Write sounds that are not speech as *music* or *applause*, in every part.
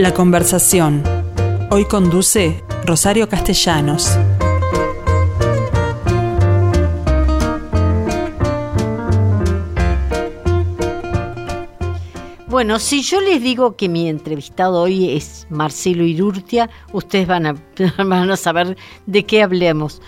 La conversación. Hoy conduce Rosario Castellanos. Bueno, si yo les digo que mi entrevistado hoy es Marcelo Irurtia, ustedes van a, *laughs* a saber de qué hablemos.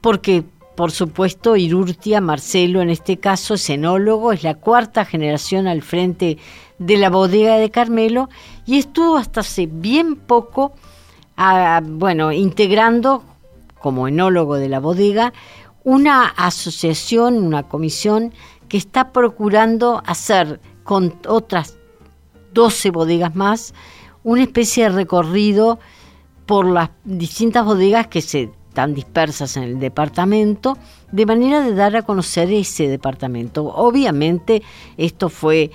Porque, por supuesto, Irurtia, Marcelo en este caso, es enólogo, es la cuarta generación al frente de la bodega de Carmelo y estuvo hasta hace bien poco, bueno, integrando como enólogo de la bodega una asociación, una comisión que está procurando hacer con otras 12 bodegas más una especie de recorrido por las distintas bodegas que se están dispersas en el departamento, de manera de dar a conocer ese departamento. Obviamente esto fue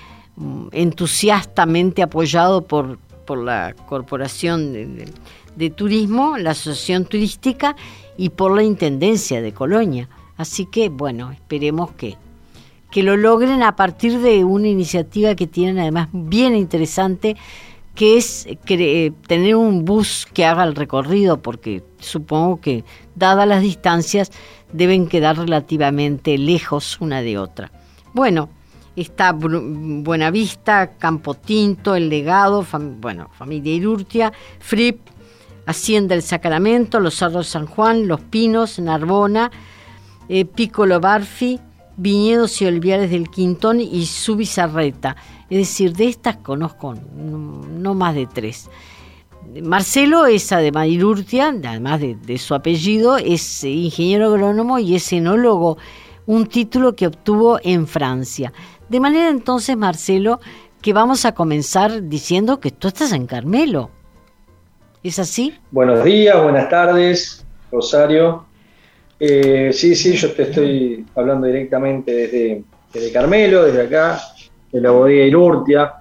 entusiastamente apoyado por, por la Corporación de, Turismo, la Asociación Turística y por la Intendencia de Colonia. Así que, bueno, esperemos que, que lo logren a partir de una iniciativa que tienen además bien interesante, que es tener un bus que haga el recorrido, porque supongo que, dadas las distancias, deben quedar relativamente lejos una de otra. Bueno, está Buenavista, Campo Tinto, El Legado, bueno, Familia Irurtia, Fripp, Hacienda El Sacramento, Los Cerros San Juan, Los Pinos, Narbona, eh, Piccolo Barfi, Viñedos y Olivares del Quintón y Subizarreta. Es decir, de estas conozco no, más de tres. Marcelo es además Irurtia, además de, de su apellido, es ingeniero agrónomo y es enólogo, un título que obtuvo en Francia. De manera entonces, Marcelo, que vamos a comenzar diciendo que tú estás en Carmelo. ¿Es así? Buenos días, buenas tardes, Rosario. Eh, sí, sí, yo te estoy hablando directamente desde, Carmelo, desde acá, de la bodega Irurtia,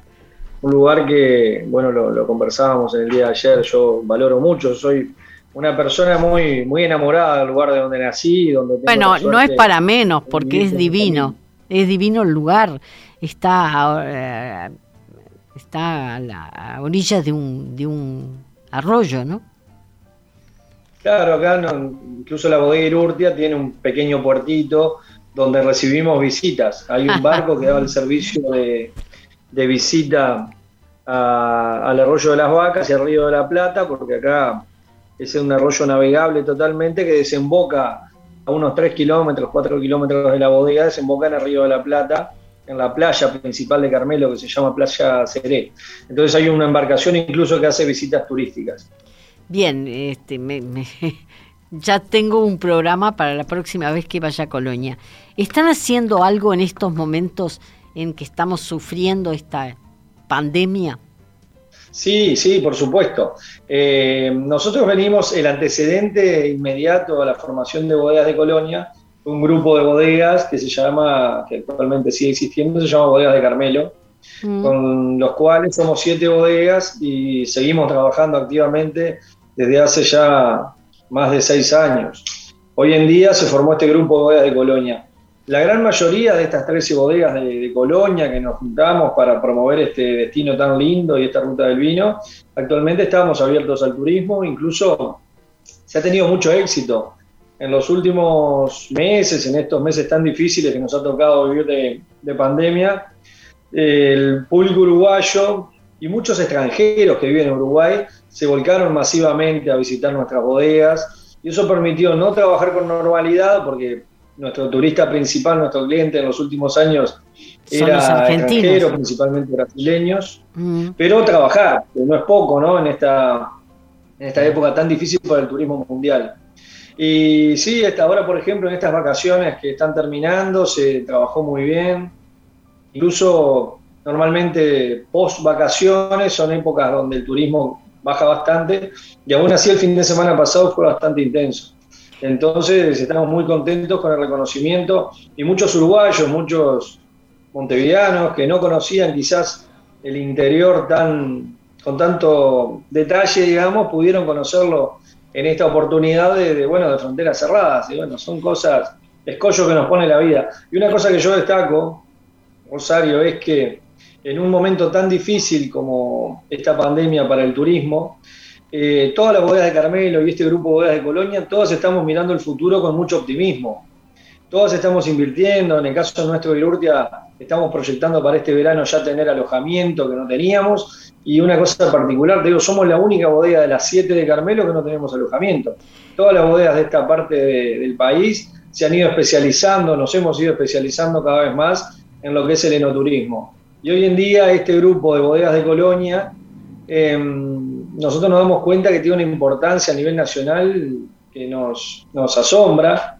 un lugar que, bueno, lo, conversábamos en el día de ayer, yo valoro mucho, soy una persona muy, muy enamorada del lugar de donde nací. Donde bueno, no es para menos, porque es divino es divino el lugar, está, eh, está a, la, orillas de un, de un arroyo, ¿no? Claro, acá incluso la bodega Irurtia tiene un pequeño puertito donde recibimos visitas. Hay un barco que da el *laughs* servicio de, visita al arroyo de las vacas y al río de la Plata, porque acá es un arroyo navegable totalmente que desemboca a unos 3 kilómetros, 4 kilómetros de la bodega, desemboca en el Río de la Plata, en la playa principal de Carmelo, que se llama Playa Seré. Entonces hay una embarcación incluso que hace visitas turísticas. Bien, este, *laughs* ya tengo un programa para la próxima vez que vaya a Colonia. ¿Están haciendo algo en estos momentos en que estamos sufriendo esta pandemia? Sí, sí, por supuesto. Eh, nosotros venimos, el antecedente inmediato a la formación de bodegas de Colonia, un grupo de bodegas que se llama, que actualmente sigue existiendo, se llama Bodegas de Carmelo, mm. con los cuales somos siete bodegas y seguimos trabajando activamente desde hace ya más de seis años. Hoy en día se formó este grupo de bodegas de Colonia. La gran mayoría de estas 13 bodegas de, Colonia que nos juntamos para promover este destino tan lindo y esta ruta del vino, actualmente estamos abiertos al turismo, incluso se ha tenido mucho éxito. En los últimos meses, en estos meses tan difíciles que nos ha tocado vivir de, de pandemia, el público uruguayo y muchos extranjeros que viven en Uruguay se volcaron masivamente a visitar nuestras bodegas y eso permitió no trabajar con normalidad porque nuestro turista principal, nuestro cliente en los últimos años era extranjero, principalmente brasileños, mm. pero trabajar, que no es poco, ¿no? En esta, en esta época tan difícil para el turismo mundial. Y sí, ahora, por ejemplo, en estas vacaciones que están terminando, se trabajó muy bien. Incluso normalmente post vacaciones son épocas donde el turismo baja bastante y aún así el fin de semana pasado fue bastante intenso. Entonces estamos muy contentos con el reconocimiento y muchos uruguayos, muchos montevideanos que no conocían quizás el interior tan con tanto detalle, digamos, pudieron conocerlo en esta oportunidad de, bueno, de fronteras cerradas. Y bueno, son cosas, escollos que nos pone la vida. Y una cosa que yo destaco, Rosario, es que en un momento tan difícil como esta pandemia para el turismo, eh, todas las bodegas de Carmelo y este grupo de bodegas de Colonia, todas estamos mirando el futuro con mucho optimismo. Todas estamos invirtiendo, en el caso nuestro de Urtia, estamos proyectando para este verano ya tener alojamiento que no teníamos. Y una cosa particular, te digo, somos la única bodega de las siete de Carmelo que no tenemos alojamiento. Todas las bodegas de esta parte del país se han ido especializando, nos hemos ido especializando cada vez más en lo que es el enoturismo. Y hoy en día este grupo de bodegas de Colonia, em, nosotros nos damos cuenta que tiene una importancia a nivel nacional que nos, asombra,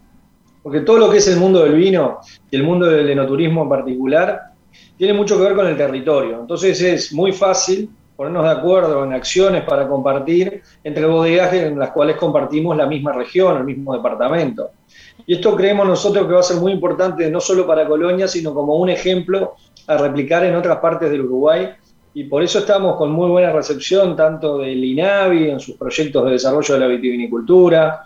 porque todo lo que es el mundo del vino y el mundo del enoturismo en particular, tiene mucho que ver con el territorio. Entonces es muy fácil ponernos de acuerdo en acciones para compartir entre bodegas en las cuales compartimos la misma región, el mismo departamento. Y esto creemos nosotros que va a ser muy importante no solo para Colonia, sino como un ejemplo a replicar en otras partes del Uruguay. Y por eso estamos con muy buena recepción tanto del INAVI en sus proyectos de desarrollo de la vitivinicultura,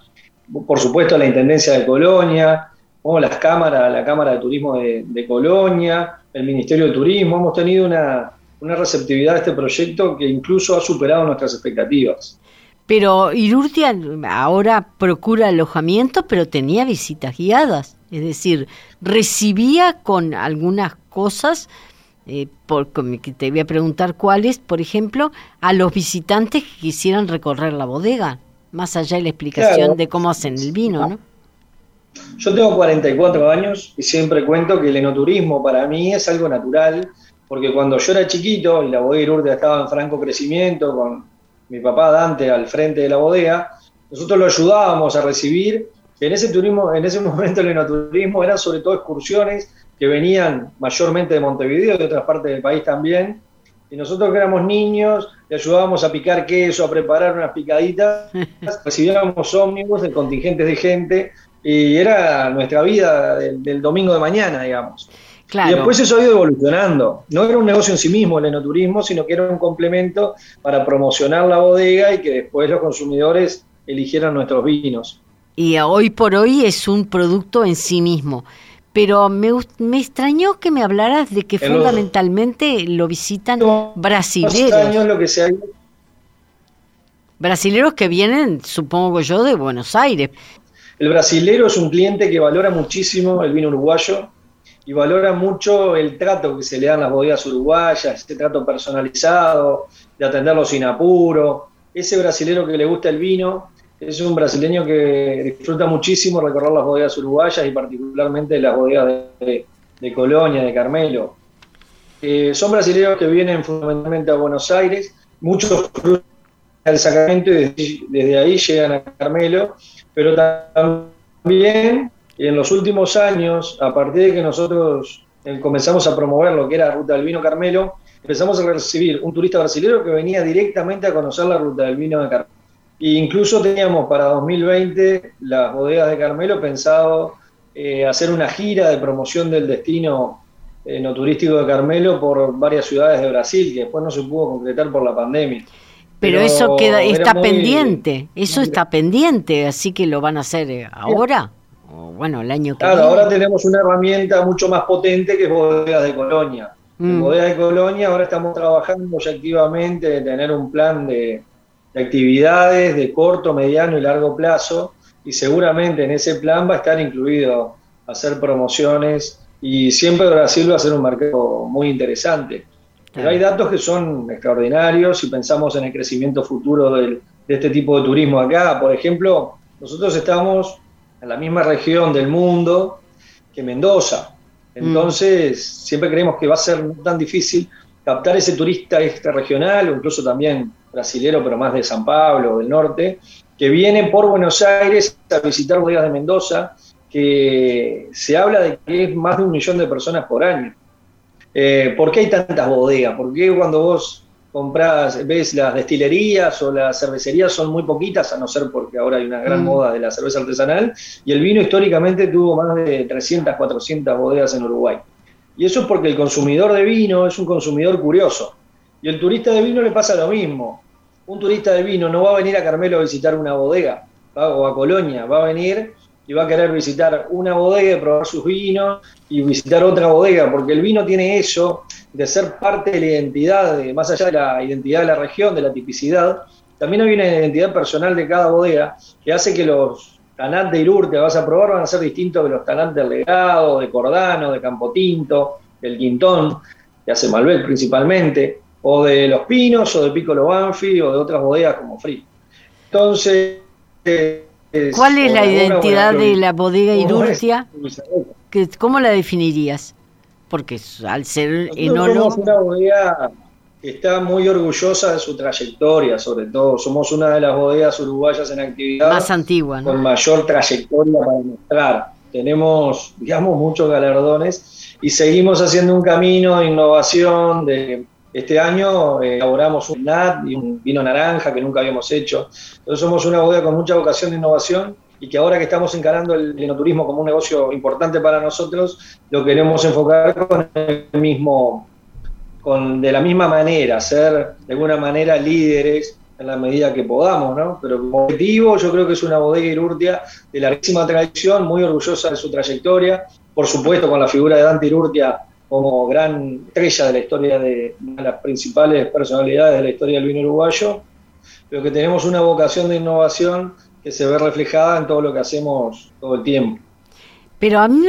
por supuesto la Intendencia de Colonia, como las cámaras, la Cámara de Turismo de, Colonia, el Ministerio de Turismo. Hemos tenido una, una receptividad a este proyecto que incluso ha superado nuestras expectativas. Pero Irurtia ahora procura alojamiento, pero tenía visitas guiadas, es decir, recibía con algunas cosas, eh, por, te voy a preguntar cuáles, por ejemplo, a los visitantes que quisieran recorrer la bodega, más allá de la explicación de cómo hacen el vino, ¿no? Yo tengo 44 años y siempre cuento que el enoturismo para mí es algo natural, porque cuando yo era chiquito y la bodega Irurdia estaba en franco crecimiento, con mi papá Dante al frente de la bodega, nosotros lo ayudábamos a recibir. En ese turismo, en ese momento el enoturismo eran sobre todo excursiones que venían mayormente de Montevideo y de otras partes del país también. Y nosotros que éramos niños, le ayudábamos a picar queso, a preparar unas picaditas, *laughs* recibíamos ómnibus de contingentes de gente y era nuestra vida del domingo de mañana, digamos. Y después eso ha ido evolucionando. No era un negocio en sí mismo el enoturismo, sino que era un complemento para promocionar la bodega y que después los consumidores eligieran nuestros vinos. Y hoy por hoy es un producto en sí mismo. Pero me, me extrañó que me hablaras de que fundamentalmente lo visitan brasileños. lo que se Brasileros que vienen, supongo yo, de Buenos Aires. El brasilero es un cliente que valora muchísimo el vino uruguayo, y valora mucho el trato que se le dan las bodegas uruguayas, ese trato personalizado, de atenderlo sin apuro. Ese brasilero que le gusta el vino es un brasileño que disfruta muchísimo recorrer las bodegas uruguayas y particularmente las bodegas de, Colonia, de Carmelo. Eh, son brasileños que vienen fundamentalmente a Buenos Aires, muchos cruzan al Sacramento y desde ahí llegan a Carmelo, pero también en los últimos años, a partir de que nosotros eh, comenzamos a promover lo que era Ruta del Vino Carmelo, empezamos a recibir un turista brasileño que venía directamente a conocer la Ruta del Vino de Carmelo. E incluso teníamos para 2020 las bodegas de Carmelo pensado eh, hacer una gira de promoción del destino eh, no turístico de Carmelo por varias ciudades de Brasil, que después no se pudo concretar por la pandemia. Pero, eso queda, está pendiente, eso está pendiente, así que lo van a hacer ahora bueno, el año que Claro, ahora tenemos una herramienta mucho más potente que es Bodegas de Colonia. En mm. Bodegas de Colonia ahora estamos trabajando ya activamente de tener un plan de, actividades de corto, mediano y largo plazo y seguramente en ese plan va a estar incluido hacer promociones y siempre Brasil va a ser un mercado muy interesante. Pero hay datos que son extraordinarios si pensamos en el crecimiento futuro de este tipo de turismo acá. Por ejemplo, nosotros estamos en la misma región del mundo que Mendoza. Mm. Entonces, siempre creemos que va a ser tan difícil captar ese turista extrarregional o incluso también brasilero, pero más de San Pablo o del norte, que viene por Buenos Aires a visitar bodegas de Mendoza, que se habla de que es más de un millón de personas por año. Eh, ¿Por qué hay tantas bodegas? ¿Por qué cuando vos compras, ves las destilerías o las cervecerías son muy poquitas, a no ser porque ahora hay una gran mm. moda de la cerveza artesanal, y el vino históricamente tuvo más de 300, 400 bodegas en Uruguay. Y eso es porque el consumidor de vino es un consumidor curioso. Y el turista de vino le pasa lo mismo. Un turista de vino no va a venir a Carmelo a visitar una bodega o a Colonia, va a venir y va a querer visitar una bodega probar sus vinos y visitar otra bodega, porque el vino tiene eso de ser parte de la identidad, de, más allá de la identidad de la región, de la tipicidad, también hay una identidad personal de cada bodega que hace que los tanat de Irur que vas a probar van a ser distintos de los tanat del Legado, de Cordano, de Campotinto, del Quintón, que hace Malbec principalmente, o de Los Pinos, o de Piccolo Banfi, o de otras bodegas como Free. Entonces... ¿Cuál es la identidad de la bodega Irurtia? ¿Cómo la definirías? Porque al ser enólogo... Somos una bodega que está muy orgullosa de su trayectoria, sobre todo. Somos una de las bodegas uruguayas en actividad. Más antigua, Con mayor trayectoria para mostrar. Tenemos, digamos, muchos galardones y seguimos haciendo un camino de innovación, de este año eh, elaboramos un NAT y un vino naranja que nunca habíamos hecho. Entonces somos una bodega con mucha vocación de innovación y que ahora que estamos encarando el enoturismo como un negocio importante para nosotros, lo queremos enfocar con el mismo, con, de la misma manera, ser de alguna manera líderes en la medida que podamos, ¿no? Pero como objetivo yo creo que es una bodega Irurtia de larguísima tradición, muy orgullosa de su trayectoria, por supuesto con la figura de Dante Irurtia como gran estrella de la historia de, las principales personalidades de la historia del vino uruguayo, pero que tenemos una vocación de innovación que se ve reflejada en todo lo que hacemos todo el tiempo. Pero a mí,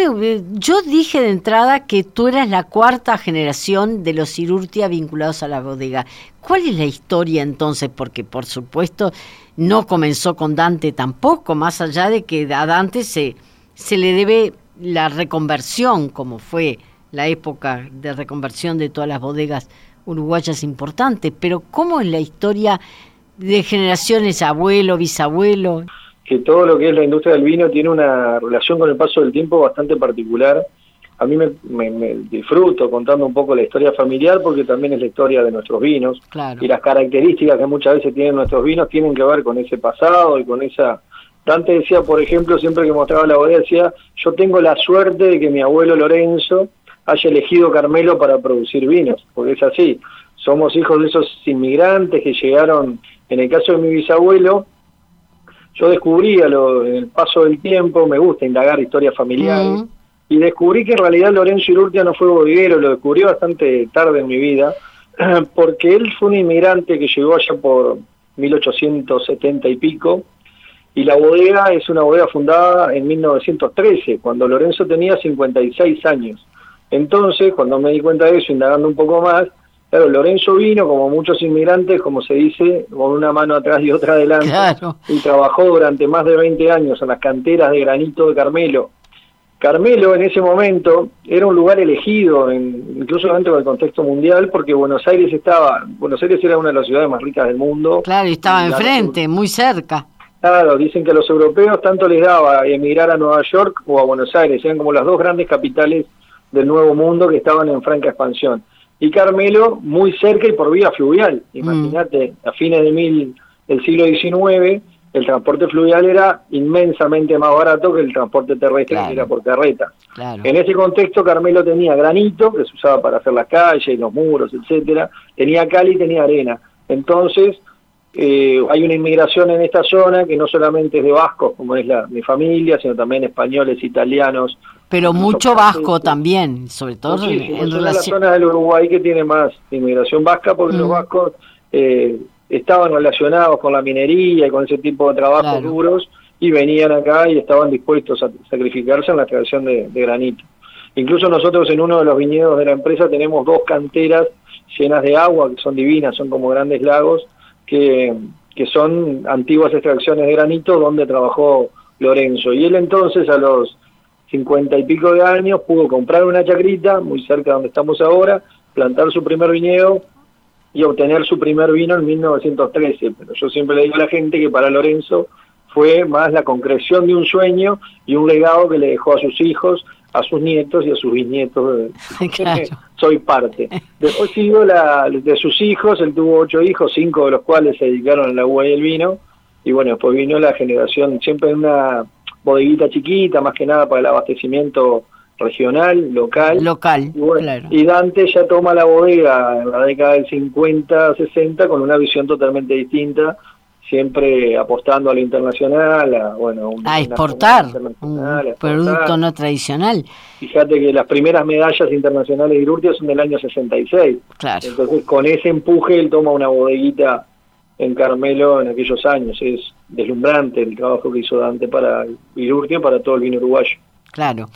yo dije de entrada que tú eras la cuarta generación de los Cirurtia vinculados a la bodega. ¿Cuál es la historia entonces? Porque por supuesto no comenzó con Dante tampoco, más allá de que a Dante se, se le debe la reconversión, como fue la época de reconversión de todas las bodegas uruguayas importantes, pero ¿cómo es la historia de generaciones abuelo, bisabuelo? Que todo lo que es la industria del vino tiene una relación con el paso del tiempo bastante particular. A mí me, disfruto contando un poco la historia familiar porque también es la historia de nuestros vinos y las características que muchas veces tienen nuestros vinos tienen que ver con ese pasado y con esa Dante decía, por ejemplo, siempre que mostraba la bodega, decía, yo tengo la suerte de que mi abuelo Lorenzo haya elegido Carmelo para producir vinos, porque es así. Somos hijos de esos inmigrantes que llegaron, en el caso de mi bisabuelo, yo descubrí a lo, en el paso del tiempo, me gusta indagar historias familiares, y descubrí que en realidad Lorenzo Irurtia no fue bodeguero, lo descubrí bastante tarde en mi vida, *clears throat* porque él fue un inmigrante que llegó allá por 1870 y pico, y la bodega es una bodega fundada en 1913, cuando Lorenzo tenía 56 años. Entonces, cuando me di cuenta de eso, indagando un poco más, claro, Lorenzo vino, como muchos inmigrantes, como se dice, con una mano atrás y otra adelante, y trabajó durante más de 20 años en las canteras de granito de Carmelo. Carmelo en ese momento era un lugar elegido, incluso dentro del contexto mundial, porque Buenos Aires estaba, Buenos Aires era una de las ciudades más ricas del mundo. Claro, y estaba enfrente, muy cerca. Claro, dicen que a los europeos tanto les daba emigrar a Nueva York o a Buenos Aires, eran como las dos grandes capitales del Nuevo Mundo que estaban en franca expansión. Y Carmelo muy cerca y por vía fluvial. Mm. Imagínate, a fines de mil, del siglo XIX, el transporte fluvial era inmensamente más barato que el transporte terrestre que era por carreta. En ese contexto Carmelo tenía granito, que se usaba para hacer las calles, los muros, etcétera, tenía cal y tenía arena. Entonces, eh, hay una inmigración en esta zona que no solamente es de vascos, como es la, mi familia, sino también españoles, italianos, pero mucho vasco también, sobre todo en, relación... la zona del Uruguay que tiene más inmigración vasca, porque los mm. vascos eh, estaban relacionados con la minería y con ese tipo de trabajos duros y venían acá y estaban dispuestos a sacrificarse en la creación de, granito. Incluso nosotros en uno de los viñedos de la empresa tenemos dos canteras llenas de agua, que son divinas, son como grandes lagos, que, que son antiguas extracciones de granito donde trabajó Lorenzo. Y él entonces a los cincuenta y pico de años, pudo comprar una chacrita muy cerca de donde estamos ahora, plantar su primer viñedo y obtener su primer vino en 1913. Pero yo siempre le digo a la gente que para Lorenzo fue más la concreción de un sueño y un legado que le dejó a sus hijos, a sus nietos y a sus bisnietos. *laughs* Soy parte. Después sigo la, de sus hijos, él tuvo ocho hijos, cinco de los cuales se dedicaron a la uva y el vino. Y bueno, después vino la generación, siempre en una bodeguita chiquita, más que nada para el abastecimiento regional, local. Local, y, y Dante ya toma la bodega en la década del 50, 60 con una visión totalmente distinta, siempre apostando a lo internacional, a, bueno, a exportar un producto no tradicional. Fíjate que las primeras medallas internacionales de Irurtia son del año 66. Claro. Entonces, con ese empuje, él toma una bodeguita en Carmelo en aquellos años. Es deslumbrante el trabajo que hizo Dante para Irurtia, para todo el vino uruguayo. Claro.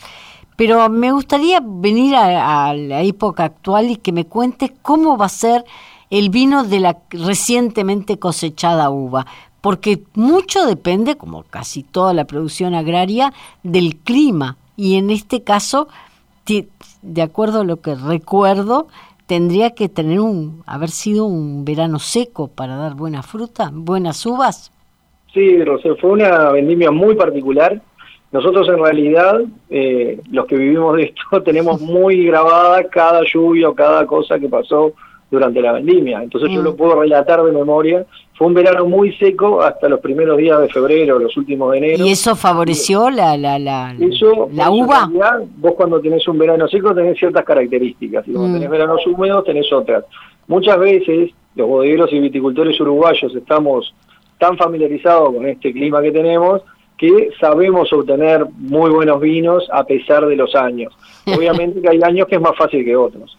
Pero me gustaría venir a, a la época actual y que me cuentes cómo va a ser el vino de la recientemente cosechada uva, porque mucho depende, como casi toda la producción agraria, del clima. Y en este caso, de acuerdo a lo que recuerdo, tendría que tener un, haber sido un verano seco para dar buena fruta, buenas uvas. Sí, fue una vendimia muy particular. Nosotros en realidad, eh, los que vivimos de esto, *laughs* tenemos muy grabada cada lluvia o cada cosa que pasó durante la vendimia. Entonces yo lo mm. puedo relatar de memoria. Fue un verano muy seco hasta los primeros días de febrero, los últimos de enero. ¿Y eso favoreció la, la, la, la uva? vos cuando tenés un verano seco tenés ciertas características y cuando mm. tenés veranos húmedos tenés otras. Muchas veces los bodegueros y viticultores uruguayos estamos tan familiarizados con este clima que tenemos que sabemos obtener muy buenos vinos a pesar de los años. *laughs* Obviamente que hay años que es más fácil que otros.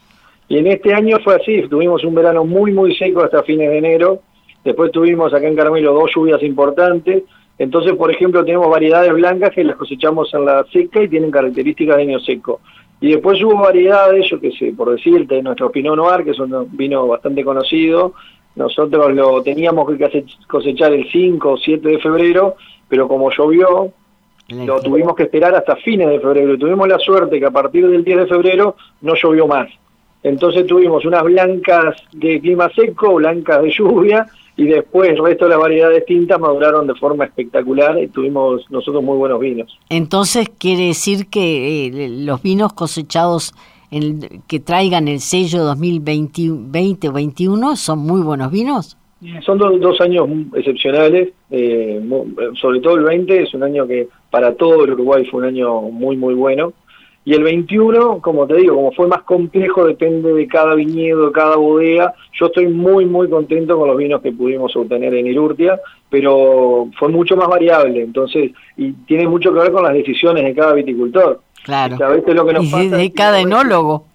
Y en este año fue así, tuvimos un verano muy, muy seco hasta fines de enero, después tuvimos acá en Carmelo dos lluvias importantes, entonces, por ejemplo, tenemos variedades blancas que las cosechamos en la seca y tienen características de año seco. Y después hubo variedades, yo que sé, por decirte, nuestro Pinot Noir, que es un vino bastante conocido, nosotros lo teníamos que cosechar el 5 o 7 de febrero, pero como llovió, lo tuvimos que esperar hasta fines de febrero. Y tuvimos la suerte que a partir del 10 de febrero no llovió más. Entonces tuvimos unas blancas de clima seco, blancas de lluvia, y después el resto de las variedades tintas maduraron de forma espectacular y tuvimos nosotros muy buenos vinos. Entonces quiere decir que eh, los vinos cosechados en que traigan el sello 2020 20 o 21 son muy buenos vinos. Son dos, años excepcionales, eh, sobre todo el 20 es un año que para todo el Uruguay fue un año muy muy bueno. Y el 21, como te digo, como fue más complejo, depende de cada viñedo, de cada bodega. Yo estoy muy, muy contento con los vinos que pudimos obtener en Irurtia, pero fue mucho más variable, entonces, y tiene mucho que ver con las decisiones de cada viticultor. Claro. lo que nos y de cada enólogo.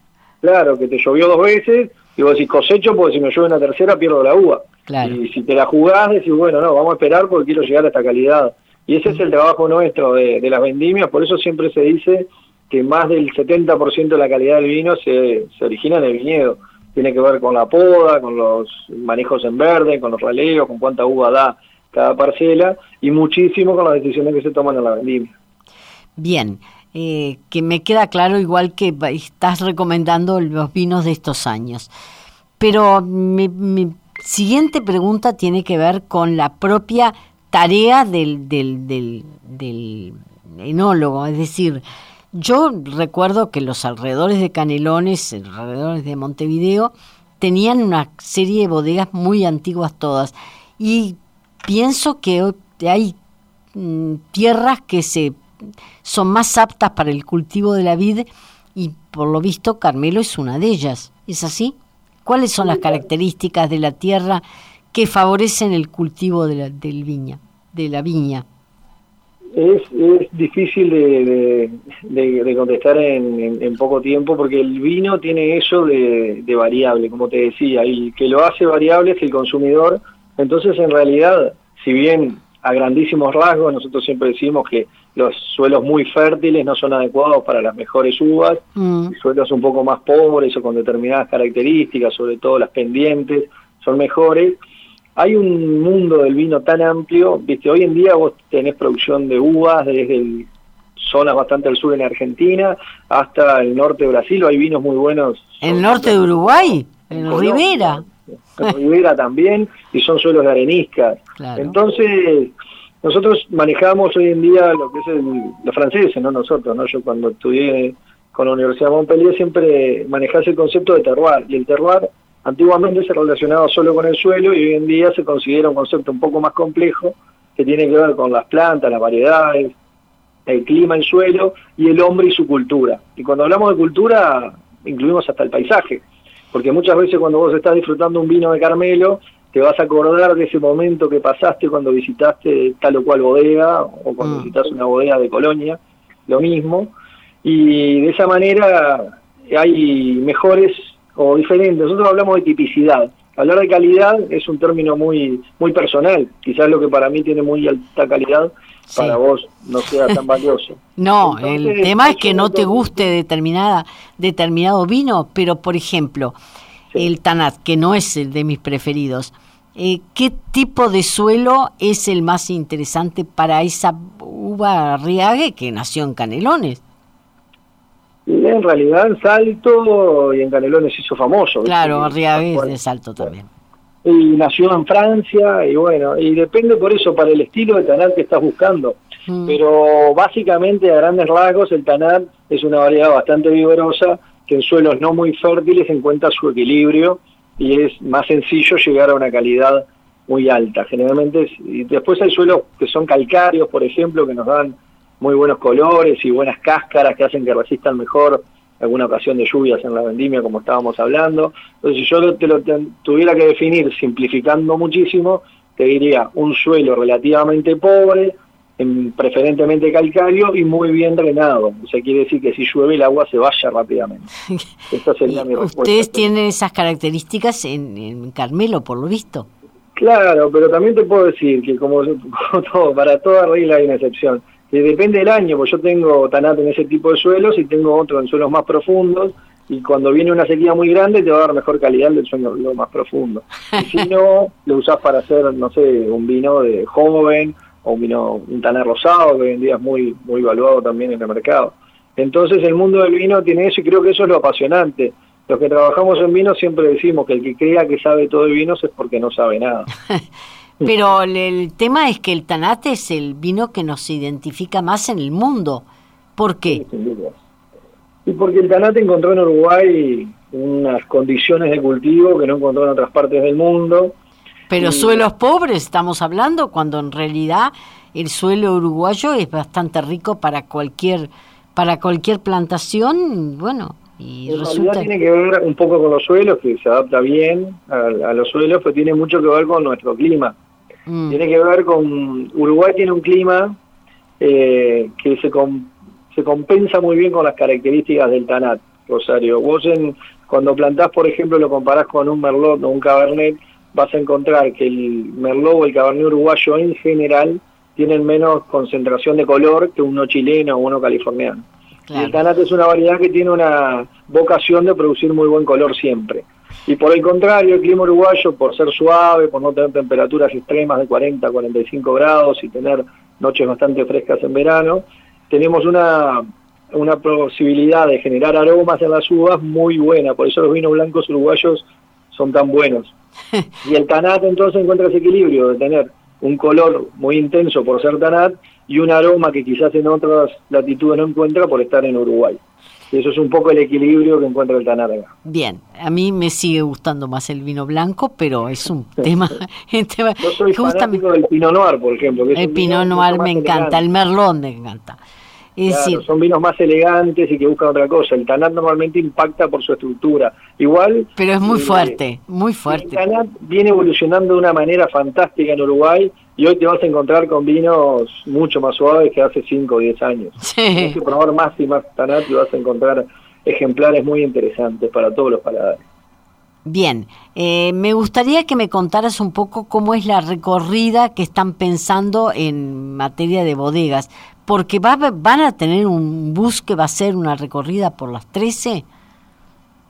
Claro, que te llovió dos veces, y vos decís cosecho, porque si me llueve una tercera pierdo la uva. Claro. Y si te la jugás, decís, bueno, no, vamos a esperar porque quiero llegar a esta calidad. Y ese es el trabajo nuestro de, de las vendimias, por eso siempre se dice que más del 70% de la calidad del vino se, se origina en el viñedo. Tiene que ver con la poda, con los manejos en verde, con los raleos, con cuánta uva da cada parcela y muchísimo con las decisiones que se toman en la vendimia. Bien, eh, que me queda claro igual que estás recomendando los vinos de estos años. Pero mi, siguiente pregunta tiene que ver con la propia tarea del, del, del, del enólogo, es decir, yo recuerdo que los alrededores de Canelones, alrededores de Montevideo, tenían una serie de bodegas muy antiguas todas. Y pienso que hay mm, tierras que se son más aptas para el cultivo de la vid y por lo visto Carmelo es una de ellas. ¿Es así? ¿Cuáles son las características de la tierra que favorecen el cultivo de la, del viña, de la viña? Es, es difícil de, de, contestar en, poco tiempo porque el vino tiene eso de, variable, como te decía, y que lo hace variable es el consumidor. Entonces, en realidad, si bien a grandísimos rasgos, nosotros siempre decimos que los suelos muy fértiles no son adecuados para las mejores uvas, mm. suelos un poco más pobres o con determinadas características, sobre todo las pendientes, son mejores hay un mundo del vino tan amplio, viste, hoy en día vos tenés producción de uvas desde zonas bastante al sur en Argentina hasta el norte de Brasil, hay vinos muy buenos. ¿El norte de Uruguay? ¿En Rivera? En Rivera también, y son suelos de arenisca. Entonces, nosotros manejamos hoy en día lo que es el, los franceses, no nosotros, ¿no? Yo cuando estudié con la Universidad de Montpellier siempre manejase el concepto de terroir, y el terroir Antiguamente se relacionaba solo con el suelo y hoy en día se considera un concepto un poco más complejo que tiene que ver con las plantas, las variedades, el clima, el suelo y el hombre y su cultura. Y cuando hablamos de cultura incluimos hasta el paisaje, porque muchas veces cuando vos estás disfrutando un vino de Carmelo, te vas a acordar de ese momento que pasaste cuando visitaste tal o cual bodega o cuando mm. visitas una bodega de Colonia, lo mismo. Y de esa manera hay mejores o diferentes. Nosotros hablamos de tipicidad. Hablar de calidad es un término muy muy personal. Quizás lo que para mí tiene muy alta calidad, para vos no sea tan valioso. *laughs* no, el tema es que no te guste determinada determinado vino, pero por ejemplo, el Tanat, que no es el de mis preferidos, eh, ¿qué tipo de suelo es el más interesante para esa uva Riague que nació en Canelones? en realidad en Salto y en Canelones hizo famoso. Claro, Riague es de Salto también. Y nació en Francia y bueno, y depende por eso para el estilo de Tanat que estás buscando. Mm. Pero básicamente a grandes rasgos el Tanat es una variedad bastante vigorosa en suelos no muy fértiles encuentra su equilibrio y es más sencillo llegar a una calidad muy alta. Generalmente, y después hay suelos que son calcáreos, por ejemplo, que nos dan muy buenos colores y buenas cáscaras que hacen que resistan mejor alguna ocasión de lluvias en la vendimia, como estábamos hablando. Entonces, si yo te lo tuviera que definir simplificando muchísimo, te diría un suelo relativamente pobre, preferentemente calcáreo y muy bien drenado. O sea, quiere decir que si llueve el agua se vaya rápidamente. *laughs* Esta sería mi respuesta. Ustedes tienen esas características en, Carmelo, por lo visto. Claro, pero también te puedo decir que como, *laughs* todo, para toda regla hay una excepción. Que depende del año, pues yo tengo tanat en ese tipo de suelos y tengo otro en suelos más profundos y cuando viene una sequía muy grande te va a dar mejor calidad del suelo más profundo. Y si *laughs* no, lo usás para hacer, no sé, un vino de joven o un vino, un taner rosado, que hoy en día es muy, muy valuado también en el mercado. Entonces el mundo del vino tiene eso y creo que eso es lo apasionante. Los que trabajamos en vino siempre decimos que el que crea que sabe todo de vinos es porque no sabe nada. *laughs* Pero el tema es que el Tanate es el vino que nos identifica más en el mundo. ¿Por qué? y porque el Tanate encontró en Uruguay unas condiciones de cultivo que no encontró en otras partes del mundo pero suelos pobres estamos hablando, cuando en realidad el suelo uruguayo es bastante rico para cualquier para cualquier plantación, bueno, y en resulta... tiene que ver un poco con los suelos, que se adapta bien a, los suelos, pero tiene mucho que ver con nuestro clima. Mm. Tiene que ver con... Uruguay tiene un clima eh, que se, se compensa muy bien con las características del Tanat, Rosario. Vos en, cuando plantás, por ejemplo, lo comparás con un Merlot o un Cabernet, vas a encontrar que el Merlot o el Cabernet uruguayo en general tienen menos concentración de color que uno chileno o uno californiano. El Tanat es una variedad que tiene una vocación de producir muy buen color siempre. Y por el contrario, el clima uruguayo, por ser suave, por no tener temperaturas extremas de 40 a 45 grados y tener noches bastante frescas en verano, tenemos una, una posibilidad de generar aromas en las uvas muy buena. Por eso los vinos blancos uruguayos son tan buenos. *laughs* y el tanat entonces encuentra ese equilibrio de tener un color muy intenso por ser tanat y un aroma que quizás en otras latitudes no encuentra por estar en Uruguay. Y eso es un poco el equilibrio que encuentra el tanat acá. Bien, a mí me sigue gustando más el vino blanco, pero es un *laughs* tema... Yo soy justamente, del Pinot Noir, por ejemplo. el Pinot Noir me encanta, el Merlot me encanta son vinos más elegantes y que buscan otra cosa. El Tanat normalmente impacta por su estructura. Igual. Pero es muy eh, fuerte, muy fuerte. El Tanat viene evolucionando de una manera fantástica en Uruguay y hoy te vas a encontrar con vinos mucho más suaves que hace 5 o 10 años. Sí. Tienes que probar más y más Tanat y vas a encontrar ejemplares muy interesantes para todos los paladares. Bien, eh, me gustaría que me contaras un poco cómo es la recorrida que están pensando en materia de bodegas, porque va, van a tener un bus que va a ser una recorrida por las 13.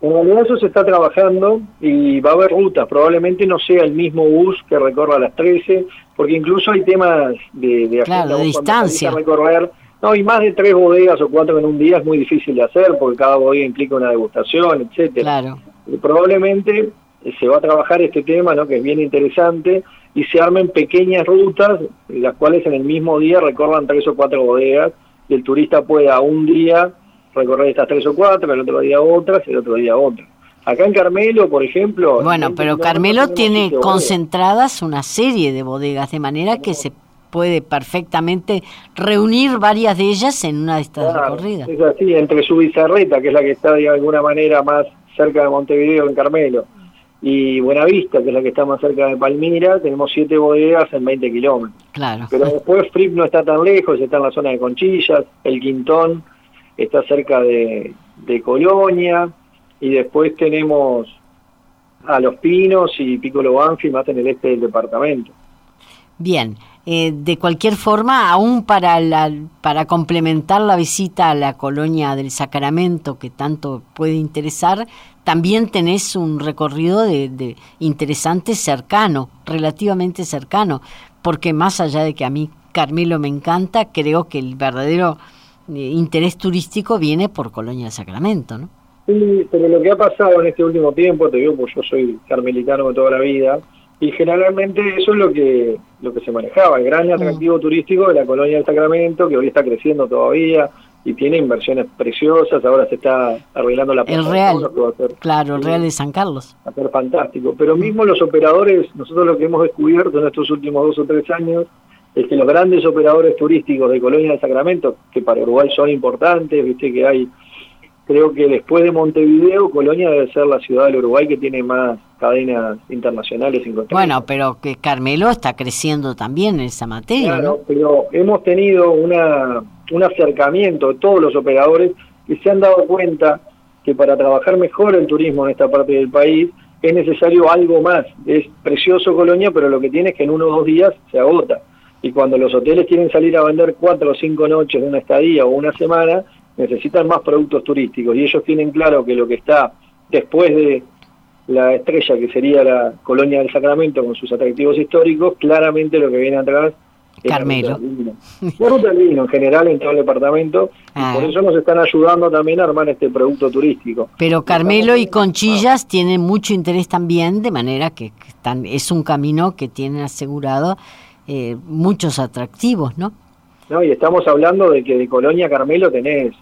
En realidad eso se está trabajando y va a haber rutas, probablemente no sea el mismo bus que recorra las 13, porque incluso hay temas de, de, claro, de distancia. Recorrer, no, y más de tres bodegas o cuatro en un día es muy difícil de hacer porque cada bodega implica una degustación, etcétera. Claro. Y probablemente se va a trabajar este tema, ¿no? que es bien interesante, y se armen pequeñas rutas, las cuales en el mismo día recorran tres o cuatro bodegas, y el turista pueda un día recorrer estas tres o cuatro, el otro día otras, y el otro día otras. Acá en Carmelo, por ejemplo... Bueno, pero Carmelo tiene concentradas una serie de bodegas, de manera que se puede perfectamente reunir varias de ellas en una de estas recorridas. Es así, entre su bizarreta, que es la que está de alguna manera más cerca de Montevideo en Carmelo, y Buenavista, que es la que está más cerca de Palmira, tenemos siete bodegas en 20 kilómetros. Claro. Pero *laughs* después Fripp no está tan lejos, está en la zona de Conchillas, el Quintón está cerca de, de Colonia, y después tenemos a Los Pinos y Piccolo Banfi más en el este del departamento. Bien, eh, de cualquier forma, aún para, la, para complementar la visita a la colonia del Sacramento, que tanto puede interesar, también tenés un recorrido de, interesante cercano, relativamente cercano, porque más allá de que a mí Carmelo me encanta, creo que el verdadero eh, interés turístico viene por Colonia del Sacramento, ¿no? Sí, pero lo que ha pasado en este último tiempo, te digo, pues yo soy carmelitano de toda la vida, y generalmente eso es lo que lo que se manejaba, el gran atractivo turístico de la colonia del Sacramento, que hoy está creciendo todavía y tiene inversiones preciosas, ahora se está arreglando la El Real, claro, el Real de San Carlos. Va a ser fantástico, pero mismo los operadores, nosotros lo que hemos descubierto en estos últimos dos o tres años, es que los grandes operadores turísticos de Colonia del Sacramento, que para Uruguay son importantes, viste que hay creo que después de Montevideo, Colonia debe ser la ciudad del Uruguay que tiene más cadenas internacionales. Bueno, pero que Carmelo está creciendo también en esa materia. Claro, pero hemos tenido una, un acercamiento de todos los operadores que se han dado cuenta que para trabajar mejor el turismo en esta parte del país es necesario algo más. Es precioso Colonia, pero lo que tiene es que en uno o dos días se agota. Y cuando los hoteles quieren salir a vender cuatro o cinco noches de una estadía o una semana, necesitan más productos turísticos y ellos tienen claro que lo que está después de la estrella, que sería la colonia del Sacramento con sus atractivos históricos, claramente lo que viene atrás es Carmelo. La ruta del vino en general en todo el departamento, y por ah. eso nos están ayudando también a armar este producto turístico. Pero Carmelo y Conchillas tienen mucho interés también, de manera que están, es un camino que tiene asegurado eh, muchos atractivos, ¿no? No, y estamos hablando de que de Colonia Carmelo tenés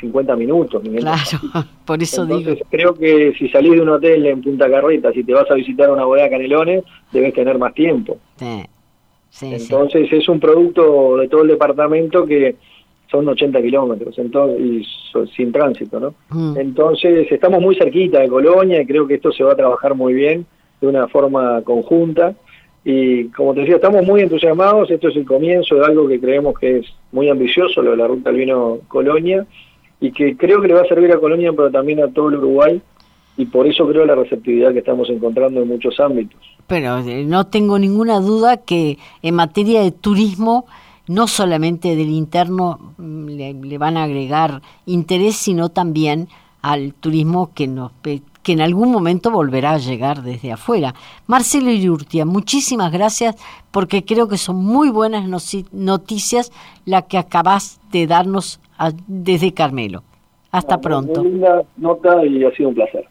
50 minutos. Claro, *laughs* por eso Entonces, Creo que si salís de un hotel en Punta Carreta, si te vas a visitar una bodega Canelones, debes tener más tiempo. Sí. Entonces es un producto de todo el departamento que son 80 kilómetros entonces y sin tránsito, ¿no? Mm. Entonces estamos muy cerquita de Colonia y creo que esto se va a trabajar muy bien de una forma conjunta y como te decía, estamos muy entusiasmados, esto es el comienzo de algo que creemos que es muy ambicioso, lo de la ruta del vino Colonia, y que creo que le va a servir a Colonia, pero también a todo el Uruguay, y por eso creo la receptividad que estamos encontrando en muchos ámbitos. Pero eh, no tengo ninguna duda que en materia de turismo, no solamente del interno mm, le, van a agregar interés, sino también al turismo que nos que en algún momento volverá a llegar desde afuera. Marcelo Irurtia, muchísimas gracias porque creo que son muy buenas noticias las que acabas de darnos a, desde Carmelo. Hasta pronto. Muy linda nota y ha sido un placer.